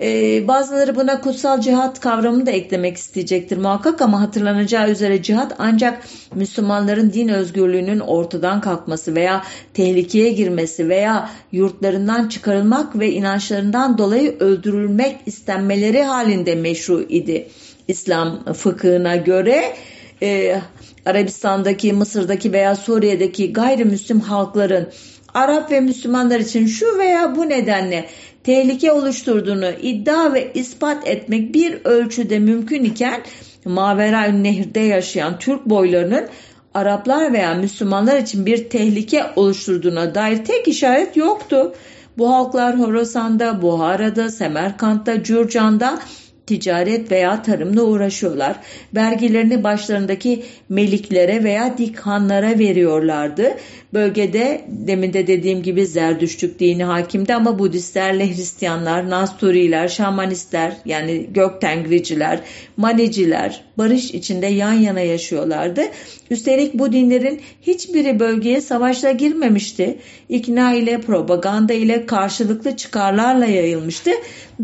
Ee, bazıları buna kutsal cihat kavramını da eklemek isteyecektir muhakkak ama hatırlanacağı üzere cihat ancak Müslümanların din özgürlüğünün ortadan kalkması veya tehlikeye girmesi veya yurtlarından çıkarılmak ve inançlarından dolayı öldürülmek istenmeleri halinde meşru idi. İslam fıkhına göre e, Arabistan'daki, Mısır'daki veya Suriye'deki gayrimüslim halkların Arap ve Müslümanlar için şu veya bu nedenle tehlike oluşturduğunu iddia ve ispat etmek bir ölçüde mümkün iken Mavera Nehir'de yaşayan Türk boylarının Araplar veya Müslümanlar için bir tehlike oluşturduğuna dair tek işaret yoktu. Bu halklar Horasan'da, Buhara'da, Semerkant'ta, Cürcan'da ticaret veya tarımla uğraşıyorlar. Vergilerini başlarındaki meliklere veya dikhanlara veriyorlardı. Bölgede demin de dediğim gibi Zerdüştlük dini hakimdi ama Budistlerle Hristiyanlar, Nasturiler, Şamanistler yani Göktengriciler, Maniciler barış içinde yan yana yaşıyorlardı. Üstelik bu dinlerin hiçbiri bölgeye savaşla girmemişti. İkna ile, propaganda ile karşılıklı çıkarlarla yayılmıştı.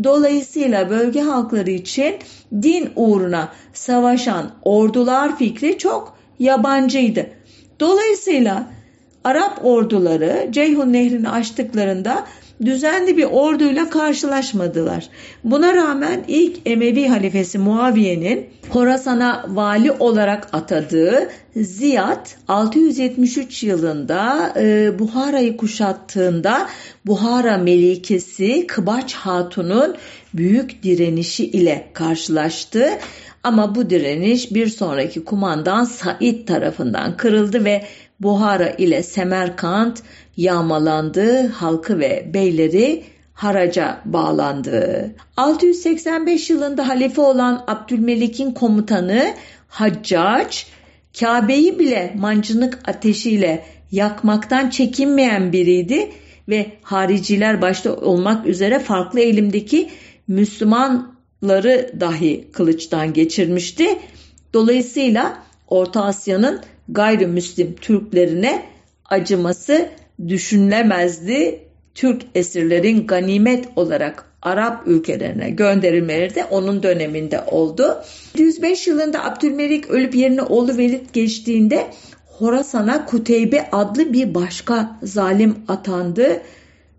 Dolayısıyla bölge halkları için din uğruna savaşan ordular fikri çok yabancıydı. Dolayısıyla Arap orduları Ceyhun Nehri'ni açtıklarında düzenli bir orduyla karşılaşmadılar. Buna rağmen ilk Emevi halifesi Muaviye'nin Horasan'a vali olarak atadığı Ziyad 673 yılında e, Buhara'yı kuşattığında Buhara melikesi Kıbaç Hatun'un büyük direnişi ile karşılaştı. Ama bu direniş bir sonraki kumandan Said tarafından kırıldı ve Buhara ile Semerkant yağmalandı, halkı ve beyleri haraca bağlandı. 685 yılında halife olan Abdülmelik'in komutanı Haccac, Kabe'yi bile mancınık ateşiyle yakmaktan çekinmeyen biriydi ve hariciler başta olmak üzere farklı eğilimdeki Müslümanları dahi kılıçtan geçirmişti. Dolayısıyla Orta Asya'nın gayrimüslim Türklerine acıması düşünülemezdi. Türk esirlerin ganimet olarak Arap ülkelerine gönderilmeleri de onun döneminde oldu. 105 yılında Abdülmelik ölüp yerine oğlu Velid geçtiğinde Horasan'a Kuteybe adlı bir başka zalim atandı.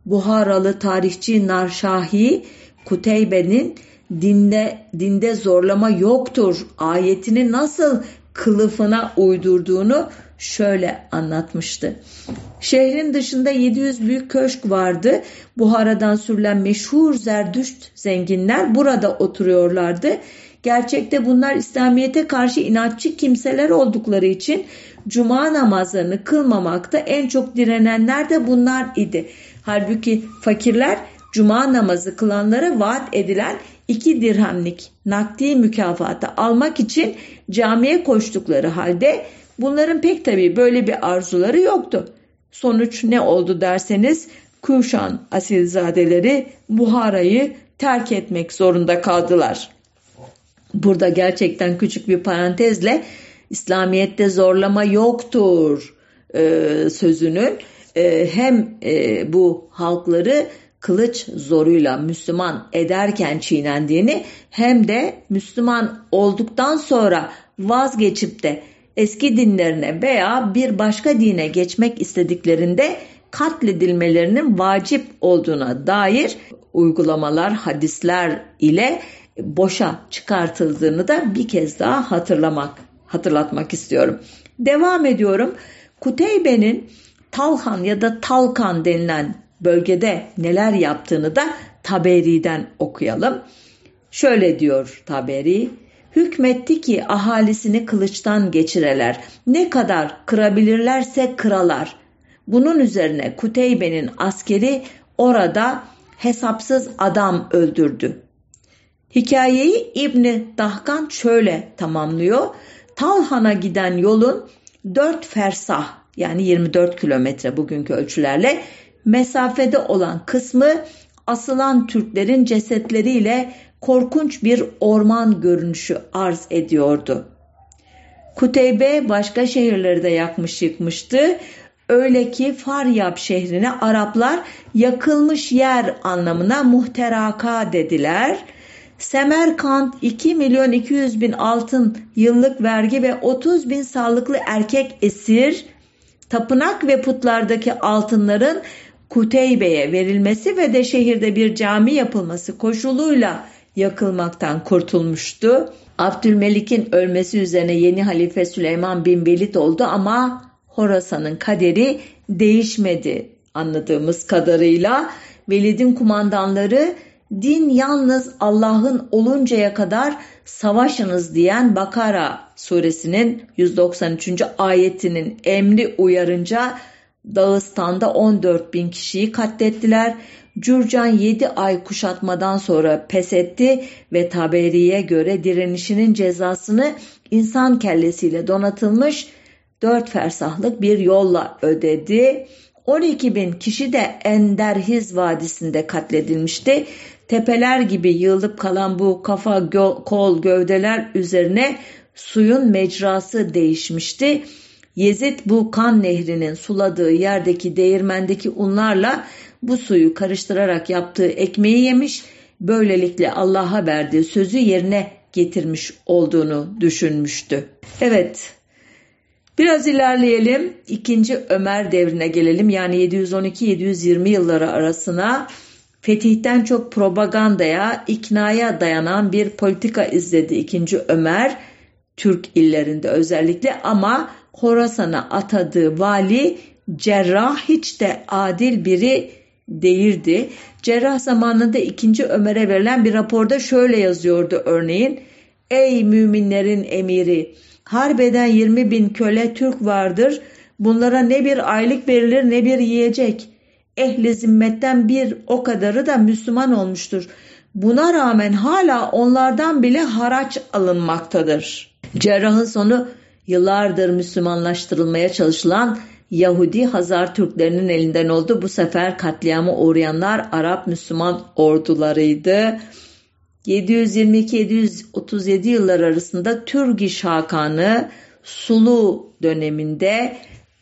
Buharalı tarihçi Narşahi Kuteybe'nin dinde dinde zorlama yoktur ayetini nasıl kılıfına uydurduğunu şöyle anlatmıştı. Şehrin dışında 700 büyük köşk vardı. Buharadan sürülen meşhur Zerdüşt zenginler burada oturuyorlardı. Gerçekte bunlar İslamiyet'e karşı inatçı kimseler oldukları için cuma namazlarını kılmamakta en çok direnenler de bunlar idi. Halbuki fakirler cuma namazı kılanlara vaat edilen iki dirhemlik nakdi mükafatı almak için camiye koştukları halde bunların pek tabii böyle bir arzuları yoktu. Sonuç ne oldu derseniz Kuşan asilzadeleri Buhara'yı terk etmek zorunda kaldılar. Burada gerçekten küçük bir parantezle İslamiyet'te zorlama yoktur e, sözünün e, hem e, bu halkları kılıç zoruyla Müslüman ederken çiğnendiğini hem de Müslüman olduktan sonra vazgeçip de eski dinlerine veya bir başka dine geçmek istediklerinde katledilmelerinin vacip olduğuna dair uygulamalar, hadisler ile boşa çıkartıldığını da bir kez daha hatırlamak, hatırlatmak istiyorum. Devam ediyorum. Kuteybe'nin Talhan ya da Talkan denilen bölgede neler yaptığını da Taberi'den okuyalım. Şöyle diyor Taberi, hükmetti ki ahalisini kılıçtan geçireler. Ne kadar kırabilirlerse kıralar. Bunun üzerine Kuteybe'nin askeri orada hesapsız adam öldürdü. Hikayeyi İbni Dahkan şöyle tamamlıyor. Talhan'a giden yolun 4 fersah yani 24 kilometre bugünkü ölçülerle mesafede olan kısmı asılan Türklerin cesetleriyle korkunç bir orman görünüşü arz ediyordu. Kuteybe başka şehirleri de yakmış yıkmıştı. Öyle ki Faryab şehrine Araplar yakılmış yer anlamına muhteraka dediler. Semerkant 2 milyon 200 bin altın yıllık vergi ve 30 bin sağlıklı erkek esir, tapınak ve putlardaki altınların Kuteybe'ye verilmesi ve de şehirde bir cami yapılması koşuluyla yakılmaktan kurtulmuştu. Abdülmelik'in ölmesi üzerine yeni halife Süleyman bin Velid oldu ama Horasan'ın kaderi değişmedi anladığımız kadarıyla. Velid'in kumandanları din yalnız Allah'ın oluncaya kadar savaşınız diyen Bakara suresinin 193. ayetinin emri uyarınca Dağıstan'da 14 bin kişiyi katlettiler. Cürcan 7 ay kuşatmadan sonra pes etti ve Taberi'ye göre direnişinin cezasını insan kellesiyle donatılmış 4 fersahlık bir yolla ödedi. 12 bin kişi de Enderhiz Vadisi'nde katledilmişti. Tepeler gibi yığılıp kalan bu kafa gö kol gövdeler üzerine suyun mecrası değişmişti. Yezid bu kan nehrinin suladığı yerdeki değirmendeki unlarla bu suyu karıştırarak yaptığı ekmeği yemiş, böylelikle Allah'a verdiği sözü yerine getirmiş olduğunu düşünmüştü. Evet, biraz ilerleyelim. İkinci Ömer devrine gelelim. Yani 712-720 yılları arasına fetihten çok propagandaya, iknaya dayanan bir politika izledi ikinci Ömer. Türk illerinde özellikle ama Horasan'a atadığı vali cerrah hiç de adil biri değildi. Cerrah zamanında 2. Ömer'e verilen bir raporda şöyle yazıyordu örneğin. Ey müminlerin emiri harbeden 20 bin köle Türk vardır. Bunlara ne bir aylık verilir ne bir yiyecek. Ehli zimmetten bir o kadarı da Müslüman olmuştur. Buna rağmen hala onlardan bile haraç alınmaktadır. Cerrahın sonu yıllardır Müslümanlaştırılmaya çalışılan Yahudi Hazar Türklerinin elinden oldu. Bu sefer katliama uğrayanlar Arap Müslüman ordularıydı. 722-737 yıllar arasında Türgiş Hakanı Sulu döneminde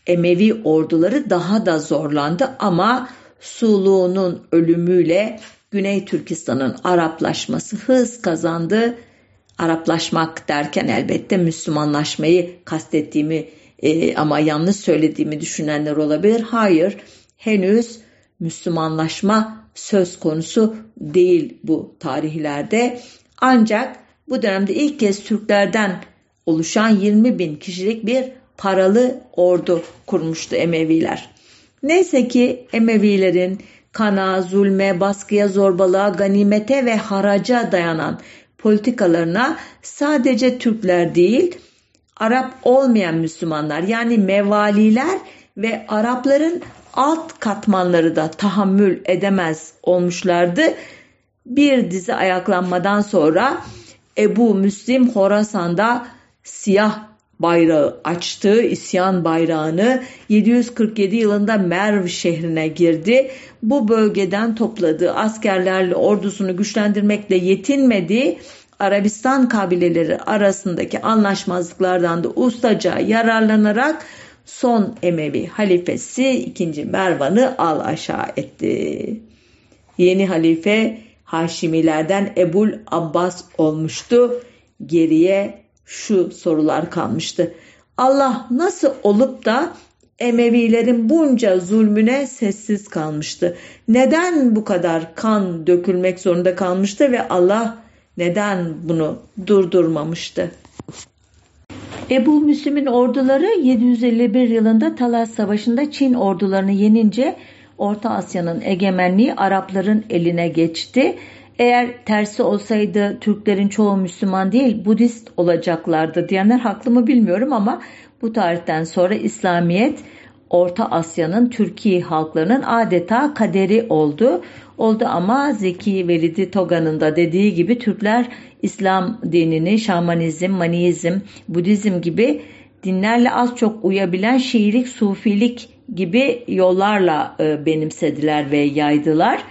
Emevi orduları daha da zorlandı ama Sulu'nun ölümüyle Güney Türkistan'ın Araplaşması hız kazandı. Araplaşmak derken elbette Müslümanlaşmayı kastettiğimi e, ama yanlış söylediğimi düşünenler olabilir. Hayır, henüz Müslümanlaşma söz konusu değil bu tarihlerde. Ancak bu dönemde ilk kez Türklerden oluşan 20 bin kişilik bir paralı ordu kurmuştu Emeviler. Neyse ki Emevilerin kana, zulme, baskıya, zorbalığa, ganimete ve haraca dayanan politikalarına sadece Türkler değil, Arap olmayan Müslümanlar yani mevaliler ve Arapların alt katmanları da tahammül edemez olmuşlardı. Bir dizi ayaklanmadan sonra Ebu Müslim Horasan'da siyah bayrağı açtı, isyan bayrağını 747 yılında Merv şehrine girdi. Bu bölgeden topladığı askerlerle ordusunu güçlendirmekle yetinmedi. Arabistan kabileleri arasındaki anlaşmazlıklardan da ustaca yararlanarak son Emevi halifesi 2. Mervan'ı al aşağı etti. Yeni halife Haşimilerden Ebul Abbas olmuştu. Geriye şu sorular kalmıştı. Allah nasıl olup da Emevilerin bunca zulmüne sessiz kalmıştı? Neden bu kadar kan dökülmek zorunda kalmıştı ve Allah neden bunu durdurmamıştı? Ebu Müslim'in orduları 751 yılında Talas Savaşı'nda Çin ordularını yenince Orta Asya'nın egemenliği Arapların eline geçti. Eğer tersi olsaydı Türklerin çoğu Müslüman değil Budist olacaklardı diyenler haklı mı bilmiyorum ama bu tarihten sonra İslamiyet Orta Asya'nın Türkiye halklarının adeta kaderi oldu. Oldu ama Zeki Velidi Toga'nın da dediği gibi Türkler İslam dinini şamanizm, manizm, Budizm gibi dinlerle az çok uyabilen Şiilik, Sufilik gibi yollarla e, benimsediler ve yaydılar.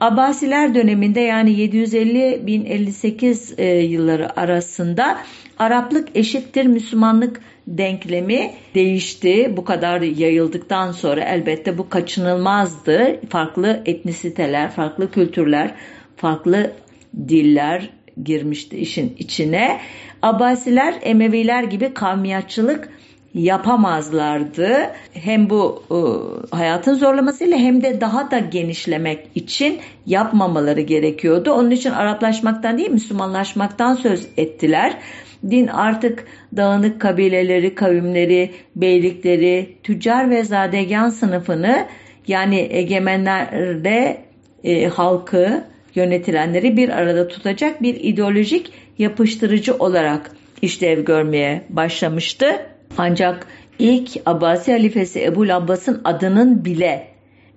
Abbasiler döneminde yani 750-1058 e, yılları arasında Araplık eşittir Müslümanlık denklemi değişti. Bu kadar yayıldıktan sonra elbette bu kaçınılmazdı. Farklı etnisiteler, farklı kültürler, farklı diller girmişti işin içine. Abbasiler Emeviler gibi kavmiyatçılık yapamazlardı. Hem bu e, hayatın zorlamasıyla hem de daha da genişlemek için yapmamaları gerekiyordu. Onun için Araplaşmaktan değil Müslümanlaşmaktan söz ettiler. Din artık dağınık kabileleri, kavimleri, beylikleri, tüccar ve zadegan sınıfını yani egemenlerde e, halkı yönetilenleri bir arada tutacak bir ideolojik yapıştırıcı olarak işlev görmeye başlamıştı. Ancak ilk Abbasi halifesi Ebu Abbas'ın adının bile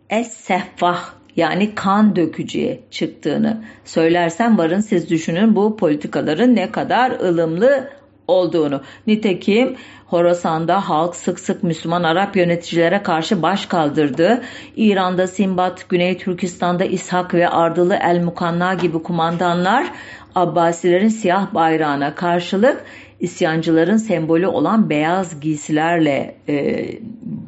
Es-Sehfah yani kan dökücüye çıktığını söylersem varın siz düşünün bu politikaların ne kadar ılımlı olduğunu. Nitekim Horasan'da halk sık sık Müslüman Arap yöneticilere karşı baş kaldırdı. İran'da Simbat, Güney Türkistan'da İshak ve Ardılı El Mukanna gibi kumandanlar Abbasilerin siyah bayrağına karşılık isyancıların sembolü olan beyaz giysilerle e,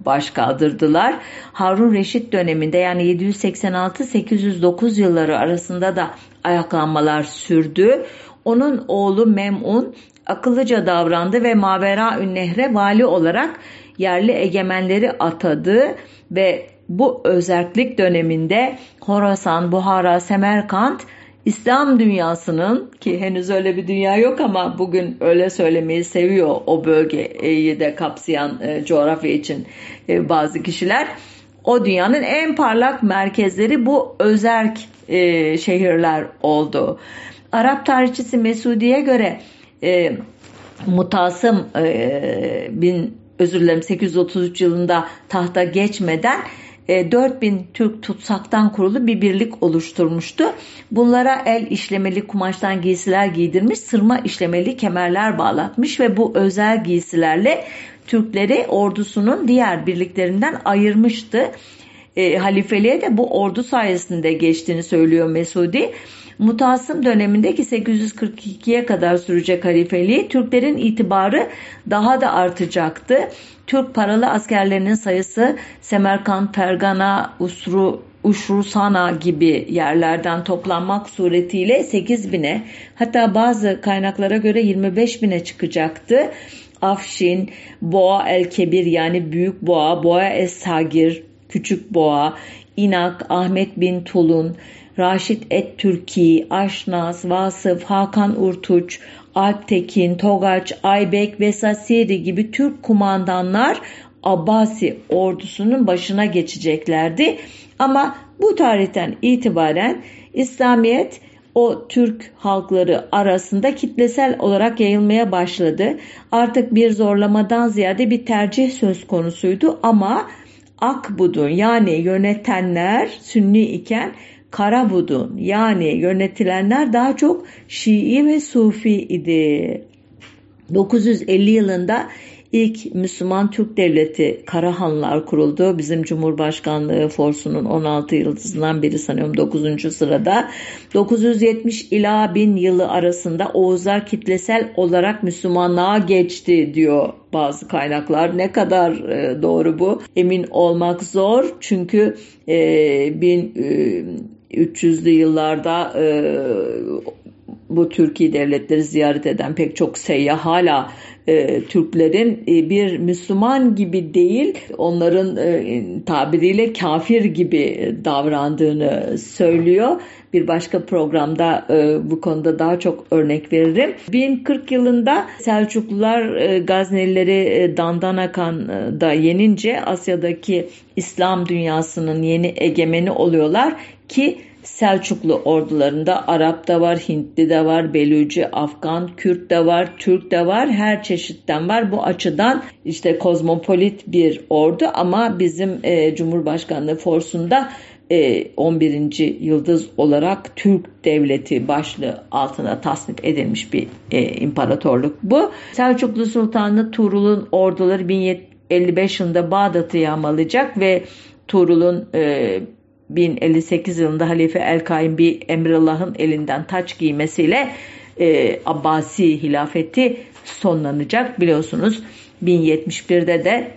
baş kaldırdılar. Harun Reşit döneminde yani 786-809 yılları arasında da ayaklanmalar sürdü. Onun oğlu Mem'un akıllıca davrandı ve Mavera Ünnehre vali olarak yerli egemenleri atadı ve bu özellik döneminde Horasan, Buhara, Semerkant İslam dünyasının ki henüz öyle bir dünya yok ama bugün öyle söylemeyi seviyor o bölgeyi de kapsayan e, coğrafya için e, bazı kişiler. O dünyanın en parlak merkezleri bu özerk e, şehirler oldu. Arap tarihçisi Mesudi'ye göre e, Mutasım e, bin özür dilerim 833 yılında tahta geçmeden 4000 e, Türk tutsaktan kurulu bir birlik oluşturmuştu. Bunlara el işlemeli kumaştan giysiler giydirmiş, sırma işlemeli kemerler bağlatmış ve bu özel giysilerle Türkleri ordusunun diğer birliklerinden ayırmıştı. E, halifeliğe de bu ordu sayesinde geçtiğini söylüyor Mesudi. Mutasım dönemindeki 842'ye kadar sürecek halifeliği Türklerin itibarı daha da artacaktı. Türk paralı askerlerinin sayısı Semerkant, Fergana, Usru, Uşrusana gibi yerlerden toplanmak suretiyle 8 bine hatta bazı kaynaklara göre 25 bine çıkacaktı. Afşin, Boğa el Kebir yani Büyük Boğa, Boğa es Sagir, Küçük Boğa, İnak, Ahmet bin Tulun, Raşit Et Türki, Aşnaz, Vasıf, Hakan Urtuç, Alptekin, Togaç, Aybek ve Sasiri gibi Türk kumandanlar Abbasi ordusunun başına geçeceklerdi. Ama bu tarihten itibaren İslamiyet o Türk halkları arasında kitlesel olarak yayılmaya başladı. Artık bir zorlamadan ziyade bir tercih söz konusuydu ama Akbud'un yani yönetenler Sünni iken Karabud'un yani yönetilenler daha çok Şii ve Sufi idi. 950 yılında ilk Müslüman Türk Devleti Karahanlar kuruldu. Bizim Cumhurbaşkanlığı forsunun 16 yıldızından biri sanıyorum 9. sırada. 970 ila 1000 yılı arasında Oğuzlar kitlesel olarak Müslümanlığa geçti diyor bazı kaynaklar. Ne kadar e, doğru bu emin olmak zor. Çünkü e, 1300'lü e, yıllarda e, bu Türkiye devletleri ziyaret eden pek çok seyyah hala e, Türklerin e, bir Müslüman gibi değil onların e, tabiriyle kafir gibi davrandığını söylüyor. Bir başka programda e, bu konuda daha çok örnek veririm. 1040 yılında Selçuklular e, Gaznelileri e, Dandanakan'da yenince Asya'daki İslam dünyasının yeni egemeni oluyorlar ki Selçuklu ordularında Arap da var, Hintli de var, Belüci, Afgan, Kürt de var, Türk de var, her çeşitten var. Bu açıdan işte kozmopolit bir ordu ama bizim e, Cumhurbaşkanlığı forsunda e, 11. yıldız olarak Türk devleti başlığı altına tasnif edilmiş bir e, imparatorluk bu. Selçuklu Sultanı Tuğrul'un orduları 1055 yılında Bağdat'ı yağmalayacak ve Tuğrul'un e, 1058 yılında Halife El-Kaim bir Emrullah'ın elinden taç giymesiyle e, Abbasi hilafeti sonlanacak. Biliyorsunuz 1071'de de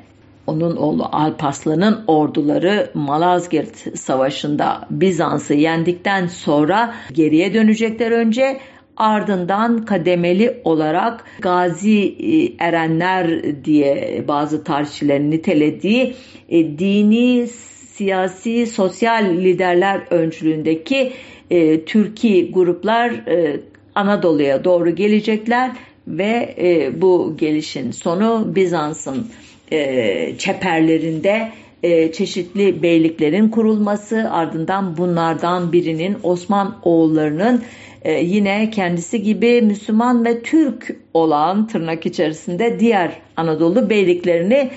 onun oğlu Alpaslan'ın orduları Malazgirt Savaşı'nda Bizans'ı yendikten sonra geriye dönecekler önce ardından kademeli olarak gazi e, erenler diye bazı tarihçilerin nitelediği e, dini, siyasi, sosyal liderler öncülüğündeki e, Türkiye gruplar e, Anadolu'ya doğru gelecekler ve e, bu gelişin sonu Bizans'ın e, çeperlerinde e, çeşitli beyliklerin kurulması ardından bunlardan birinin Osman oğullarının e, yine kendisi gibi Müslüman ve Türk olan tırnak içerisinde diğer Anadolu beyliklerini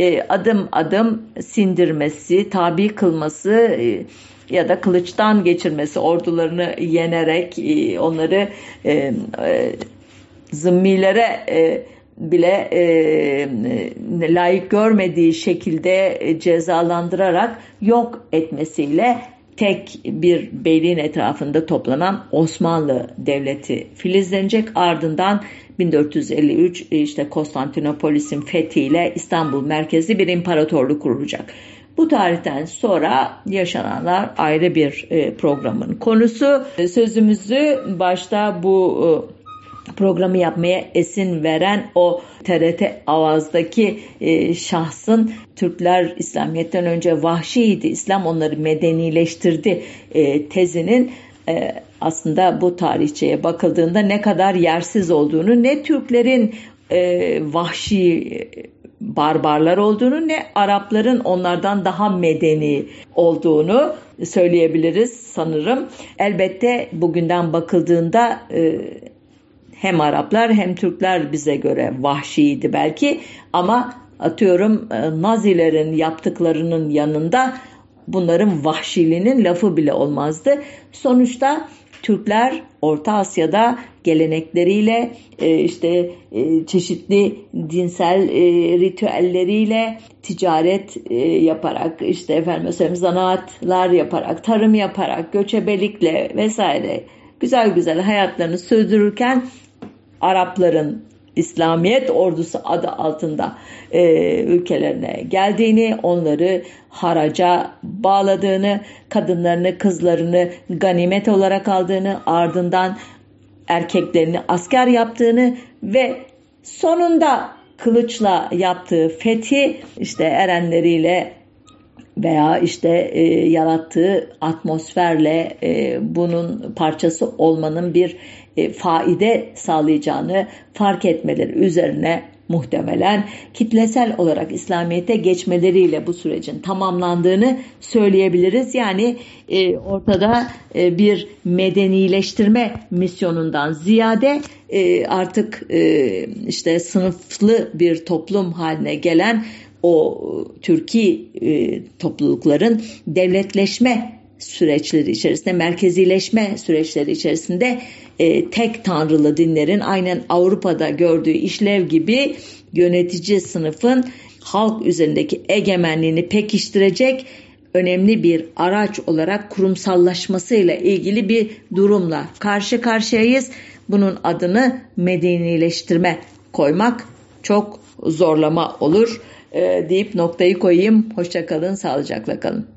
e, adım adım sindirmesi, tabi kılması e, ya da kılıçtan geçirmesi, ordularını yenerek e, onları e, zımmilere bile layık görmediği şekilde cezalandırarak yok etmesiyle tek bir beyliğin etrafında toplanan Osmanlı Devleti filizlenecek. Ardından 1453 işte Konstantinopolis'in fethiyle İstanbul merkezli bir imparatorluk kurulacak. Bu tarihten sonra yaşananlar ayrı bir e, programın konusu. Sözümüzü başta bu programı yapmaya esin veren o TRT Avaz'daki e, şahsın Türkler İslamiyet'ten önce vahşiydi, İslam onları medenileştirdi e, tezinin e, aslında bu tarihçeye bakıldığında ne kadar yersiz olduğunu, ne Türklerin e, vahşi barbarlar olduğunu ne Arapların onlardan daha medeni olduğunu söyleyebiliriz sanırım. Elbette bugünden bakıldığında e, hem Araplar hem Türkler bize göre vahşiydi belki ama atıyorum e, Nazilerin yaptıklarının yanında bunların vahşiliğinin lafı bile olmazdı. Sonuçta Türkler Orta Asya'da gelenekleriyle e, işte e, çeşitli dinsel ritüelleriyle ticaret yaparak işte efendim söyleyeyim zanaatlar yaparak tarım yaparak göçebelikle vesaire güzel güzel hayatlarını sürdürürken Arapların İslamiyet ordusu adı altında e, ülkelerine geldiğini, onları haraca bağladığını, kadınlarını, kızlarını ganimet olarak aldığını, ardından erkeklerini asker yaptığını ve sonunda kılıçla yaptığı fethi işte erenleriyle veya işte e, yarattığı atmosferle e, bunun parçası olmanın bir e, faide sağlayacağını fark etmeleri üzerine muhtemelen kitlesel olarak İslamiyet'e geçmeleriyle bu sürecin tamamlandığını söyleyebiliriz. Yani e, ortada e, bir medenileştirme misyonundan ziyade e, artık e, işte sınıflı bir toplum haline gelen o Türkiye e, toplulukların devletleşme süreçleri içerisinde, merkezileşme süreçleri içerisinde e, tek tanrılı dinlerin aynen Avrupa'da gördüğü işlev gibi yönetici sınıfın halk üzerindeki egemenliğini pekiştirecek önemli bir araç olarak kurumsallaşmasıyla ilgili bir durumla karşı karşıyayız. Bunun adını medenileştirme koymak çok zorlama olur e, deyip noktayı koyayım. Hoşçakalın, sağlıcakla kalın.